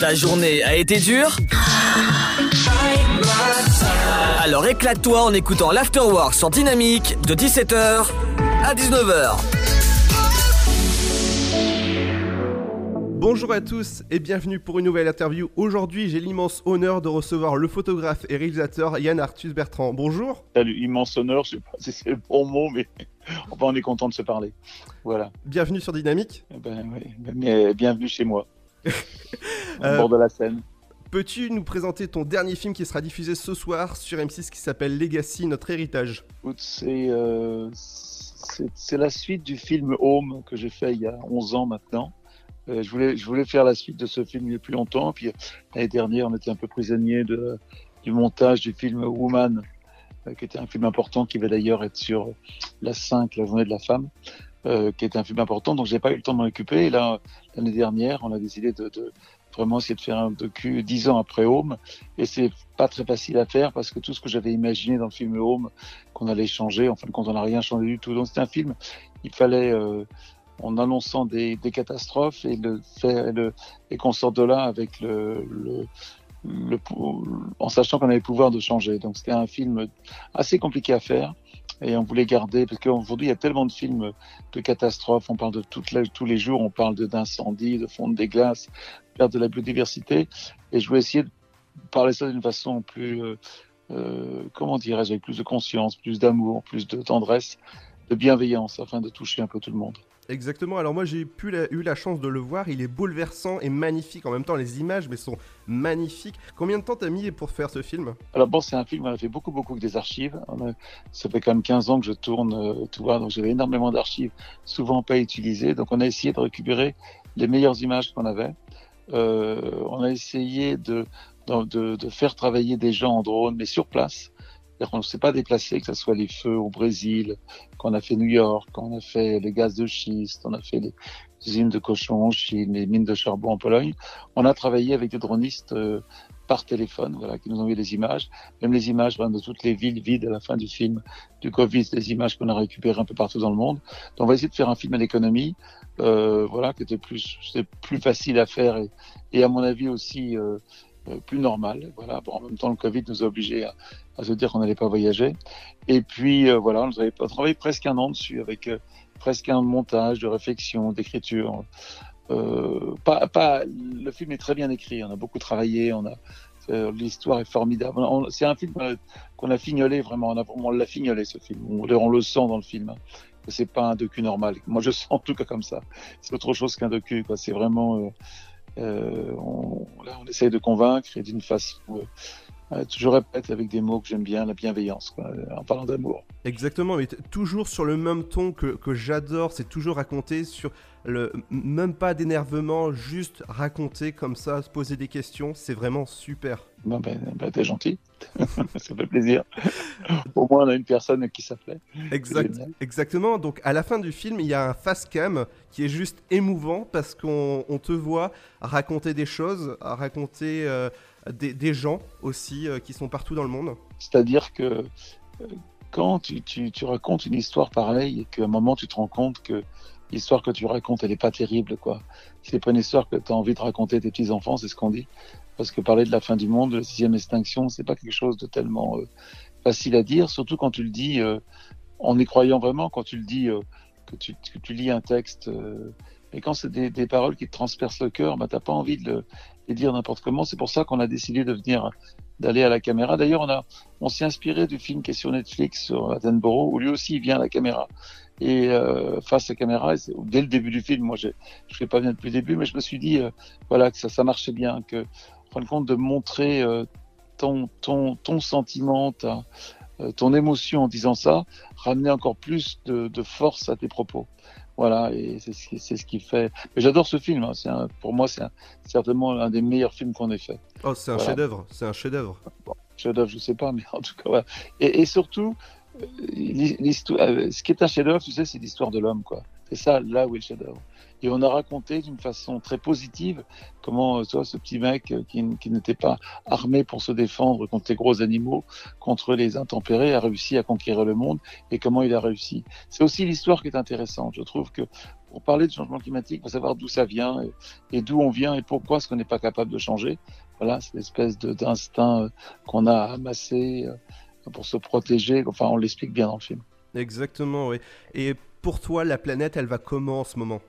Ta journée a été dure Alors éclate-toi en écoutant l'Afterwork sur Dynamique de 17h à 19h. Bonjour à tous et bienvenue pour une nouvelle interview. Aujourd'hui, j'ai l'immense honneur de recevoir le photographe et réalisateur Yann Arthus Bertrand. Bonjour. Salut, immense honneur, je sais pas si c'est le bon mot, mais enfin, on est content de se parler. Voilà. Bienvenue sur Dynamique. Eh Ben, oui, ben, bienvenue chez moi, au bord de la Seine. Peux-tu nous présenter ton dernier film qui sera diffusé ce soir sur M6 qui s'appelle Legacy, notre héritage? C'est euh, c'est la suite du film Home que j'ai fait il y a 11 ans maintenant. Euh, je, voulais, je voulais faire la suite de ce film il y a plus longtemps. Puis l'année dernière, on était un peu prisonnier de, du montage du film Woman, euh, qui était un film important, qui va d'ailleurs être sur la 5, la journée de la femme, euh, qui était un film important. Donc j'ai pas eu le temps de m'en occuper. Et là, l'année dernière, on a décidé de, de vraiment essayer de faire un docu dix ans après Home. Et c'est pas très facile à faire parce que tout ce que j'avais imaginé dans le film Home, qu'on allait changer, en fin de compte, on n'a rien changé du tout. Donc c'était un film, il fallait, euh, en annonçant des, des catastrophes et le faire, et, le, et qu'on sorte de là avec le, le, le en sachant qu'on avait le pouvoir de changer. Donc c'était un film assez compliqué à faire. Et on voulait garder, parce qu'aujourd'hui, il y a tellement de films de catastrophes. On parle de toutes les, tous les jours, on parle de- d'incendies, de fonte des glaces, perte de la biodiversité. Et je voulais essayer de parler ça d'une façon plus, euh, euh, comment dirais-je, avec plus de conscience, plus d'amour, plus de tendresse, de bienveillance, afin de toucher un peu tout le monde. Exactement, alors moi j'ai eu la chance de le voir, il est bouleversant et magnifique en même temps, les images mais sont magnifiques. Combien de temps t'as mis pour faire ce film? Alors bon, c'est un film, on a fait beaucoup, beaucoup des archives. Ça fait quand même 15 ans que je tourne, euh, tu vois, donc j'avais énormément d'archives, souvent pas utilisées. Donc on a essayé de récupérer les meilleures images qu'on avait. Euh, on a essayé de faire travailler des gens en drone, mais sur place. C'est-à-dire qu'on ne s'est pas déplacé, que ce soit les feux au Brésil, qu'on a fait New York, qu'on a fait les gaz de schiste, on a fait les usines de cochons en Chine, les mines de charbon en Pologne. On a travaillé avec des dronistes euh, par téléphone, voilà, qui nous ont envoyé des images même les images de toutes les villes vides à la fin du film du Covid, des images qu'on a récupérées un peu partout dans le monde. Donc on va essayer de faire un film à l'économie, euh, voilà, qui était plus, plus facile à faire et, et à mon avis aussi euh, euh, plus normal. Voilà, bon, en même temps le Covid nous a obligés à, à se dire qu'on n'allait pas voyager. Et puis euh, voilà, on avait travaillé presque un an dessus avec euh, presque un montage de réflexion, d'écriture. Euh, pas, pas, le film est très bien écrit, on a beaucoup travaillé, on a l'histoire est formidable. C'est un film qu'on a fignolé vraiment, on, a, l'a fignolé ce film. On, on le sent dans le film. hein, C'est pas un docu normal. Moi, je sens en tout cas comme ça. C'est autre chose qu'un docu. C'est vraiment. on, là, on essaye de convaincre et d'une façon. Je répète avec des mots que j'aime bien, la bienveillance, quoi, en parlant d'amour. Exactement, mais toujours sur le même ton que, que j'adore, c'est toujours raconté sur le même pas d'énervement, juste raconter comme ça, se poser des questions, c'est vraiment super. Ben, ben, ben, t'es gentil. ça fait plaisir. Au moins, on a une personne qui s'appelait. Exact, exactement. Donc à la fin du film, il y a un face cam qui est juste émouvant parce qu'on on te voit raconter des choses, raconter euh, des, gens aussi euh, qui sont partout dans le monde. C'est-à-dire que euh, quand tu, racontes une histoire pareille et qu'à un moment tu te rends compte que l'histoire que tu racontes, elle est pas terrible, quoi. C'est pas une histoire que tu as envie de raconter à tes petits-enfants, c'est ce qu'on dit. Parce que parler de la fin du monde, de la sixième extinction, c'est pas quelque chose de tellement euh, facile à dire, surtout quand tu le dis en y croyant vraiment, quand tu le dis, que, tu, lis un texte. et quand c'est des, des paroles qui te transpercent le cœur, bah, t'as pas envie de le, les dire n'importe comment. C'est pour ça qu'on a décidé de venir, d'aller à la caméra. D'ailleurs, on s'est inspiré du film qui est sur Netflix sur Attenborough, où lui aussi il vient à la caméra. Et euh, face à la caméra, et dès le début du film, moi je ne fais pas bien depuis le début, mais je me suis dit euh, voilà que ça, marchait bien, que en fin de compte de montrer euh, ton, sentiment, ton émotion en disant ça, ramener encore plus de force à tes propos. Voilà, et c'est ce qui, c'est ce qui fait. Mais j'adore ce film. hein. C'est un- pour moi, c'est un- certainement l'un des meilleurs films qu'on ait fait. Oh, c'est un Voilà. chef-d'œuvre, c'est un chef-d'œuvre. chef-d'œuvre, je sais pas, mais en tout cas, voilà. Et, et surtout, euh, l'histoire, euh, ce qui est un chef-d'œuvre, tu sais, c'est l'histoire de l'homme, quoi. C'est ça, là où est le chef-d'œuvre. Et on a raconté d'une façon très positive comment, euh, toi, ce petit mec euh, qui, n'était pas armé pour se défendre contre les gros animaux, contre les intempérés, a réussi à conquérir le monde et comment il a réussi. C'est aussi l'histoire qui est intéressante. Je trouve que pour parler de changement climatique, pour savoir d'où ça vient et, d'où on vient et pourquoi est-ce qu'on n'est pas capable de changer. Voilà, c'est l'espèce d'instinct euh, qu'on a amassé pour se protéger. Enfin, on l'explique bien dans le film. Exactement, oui. Et pour toi, la planète, elle va comment en ce moment?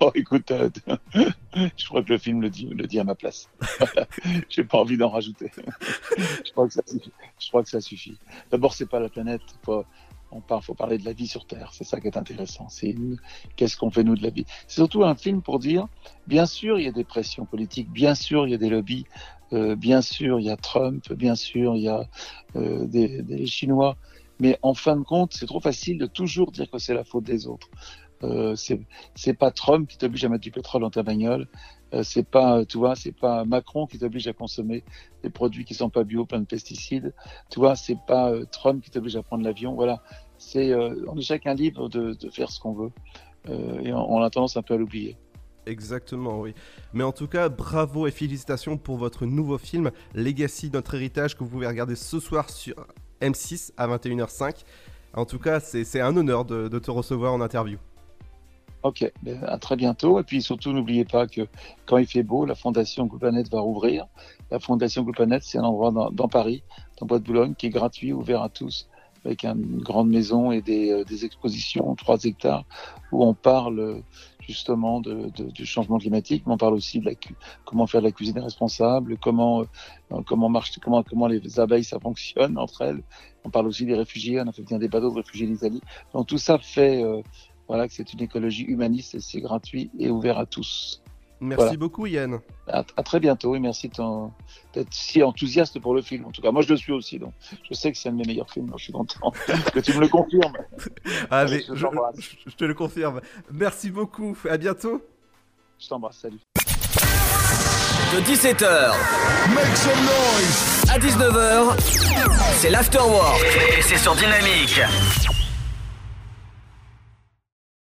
Oh, écoute, euh, je crois que le film le dit, le dit à ma place. J'ai pas envie d'en rajouter. je crois que ça suffit. Je crois que ça suffit. D'abord, c'est pas la planète. Faut, on parle, faut parler de la vie sur Terre. C'est ça qui est intéressant. C'est qu'est-ce qu'on fait nous de la vie? C'est surtout un film pour dire, bien sûr, il y a des pressions politiques, bien sûr, il y a des lobbies, euh, bien sûr, il y a Trump, bien sûr, il y a euh, des, des Chinois. Mais en fin de compte, c'est trop facile de toujours dire que c'est la faute des autres. Euh, c'est pas Trump qui t'oblige à mettre du pétrole dans ta bagnole. Euh, c'est pas, tu vois, c'est pas Macron qui t'oblige à consommer des produits qui sont pas bio, plein de pesticides. Tu vois, c'est pas euh, Trump qui t'oblige à prendre l'avion. Voilà, c'est, euh, on est chacun libre de, faire ce qu'on veut. et on, a tendance un peu à l'oublier. Exactement, oui. Mais en tout cas, bravo et félicitations pour votre nouveau film Legacy, notre héritage, que vous pouvez regarder ce soir sur M6 à 21h05. En tout cas, c'est un honneur de te recevoir en interview. Ok, ben, à très bientôt. Et puis surtout, n'oubliez pas que quand il fait beau, la Fondation Gouplanet va rouvrir. La Fondation Gouplanet, c'est un endroit dans, Paris, dans Bois de Boulogne, qui est gratuit, ouvert à tous, avec une grande maison et des, euh, expositions, 3 hectares, où on parle justement de, de, du changement climatique, mais on parle aussi de la, comment faire de la cuisine responsable, comment, euh, comment marche, comment, comment les abeilles ça fonctionne entre elles. On parle aussi des réfugiés, on a fait venir des bateaux de réfugiés d'Italie. Donc tout ça fait euh, voilà, que c'est une écologie humaniste et c'est gratuit et ouvert à tous. Merci voilà. beaucoup Yann. À, à, très bientôt et merci d'être si enthousiaste pour le film. En tout cas, moi je le suis aussi, donc je sais que c'est un de mes meilleurs films. Donc je suis content que tu me le confirmes. Ah, mais je, je, je, te le confirme. Merci beaucoup. À bientôt. Je t'embrasse. Salut. De 17h Make some noise. à 19h, c'est l'Afterwork et c'est sur Dynamique.